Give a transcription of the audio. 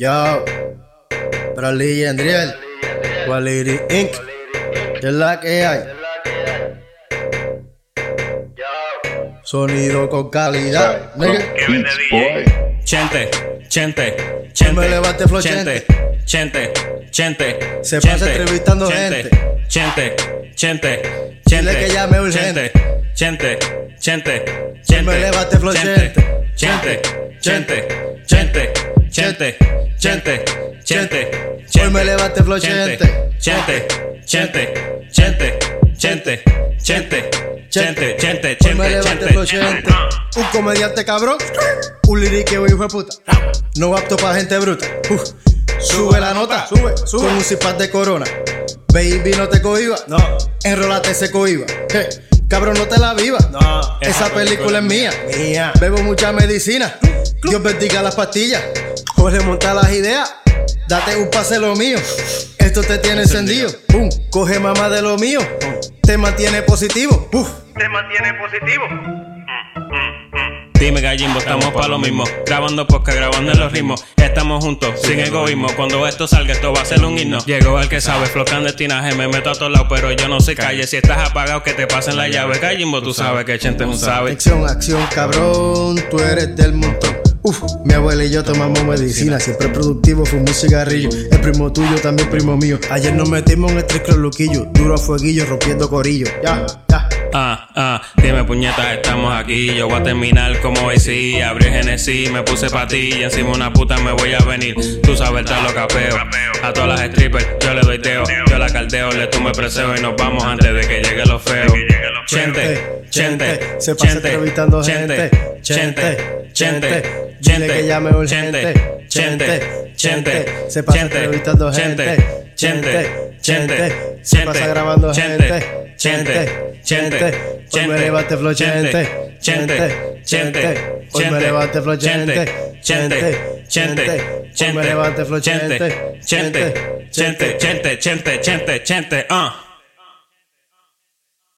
Yo, Bradley y Andriel, Quality Inc. ¿Qué es la que hay? Sonido con calidad. nigga. Chente, chente, me chente. levante, flow, chente, chente, chente. Se pasa entrevistando gente. Chente, chente, Dile chente. que llame urgente. Chente, chente, chente. Me levante, flow, chente. chente. Chente, chente, chente, chente, chente, chente. Hoy me levante, flow, chente. Chente, chente, chente, chente, chente, chente, chente, Hoy me chente, chente. flow, chente. Un comediante cabrón, un liriqueo hijo de puta. No apto para gente bruta. Uf. Sube la nota, sube, sube. Con un cipat de corona. Baby, no te cohiba. No. Enrolate ese cohiba. Hey, Cabrón, no te la viva. No. Esa película es mía. Mía. Bebo mucha medicina. Dios bendiga las pastillas. Jorge monta las ideas. Date un pase lo mío. Esto te tiene encendido. Pum. Coge mamá de lo mío. Te mantiene positivo. Uf. te mantiene positivo. Dime gallimbo, estamos pa' lo mismo. Grabando podcast, grabando en los ritmos. Estamos juntos, sin egoísmo. Cuando esto salga, esto va a ser un himno. Llegó el que sabe, flow clandestinaje. Me meto a todos lados, pero yo no soy calle. Si estás apagado, que te pasen la llave. Gallimbo, tú sabes que Chente es un sabe. Acción, acción, cabrón, tú eres del montón. Uf, mi abuela y yo tomamos medicina, siempre productivo, fumo un cigarrillo. El primo tuyo, también primo mío. Ayer nos metimos en el triclo luquillo, duro a fueguillo, rompiendo corillo. Ya, ya. Ah, ah, dime puñetas, estamos aquí. Yo voy a terminar como AC. Abrí Genesis, me puse pa' ti. Y encima una puta me voy a venir. Tú sabes, tal lo capeo. A todas las strippers, yo le doy teo. Yo la caldeo, le tume preseo y nos vamos antes de que llegue lo feo. Chente, chente, Se pasa chente, entrevistando chente, gente. chente, chente, Dile que llame urgente. chente, chente, Se pasa chente, entrevistando chente, gente. Chente, chente, Se pasa grabando gente. chente, chente, Hoy me levante, flow, chente. chente, chente, Hoy me levante, flow, chente. chente, chente, Hoy me levante, flow, chente. chente, chente, chente, chente, chente, chente, ah.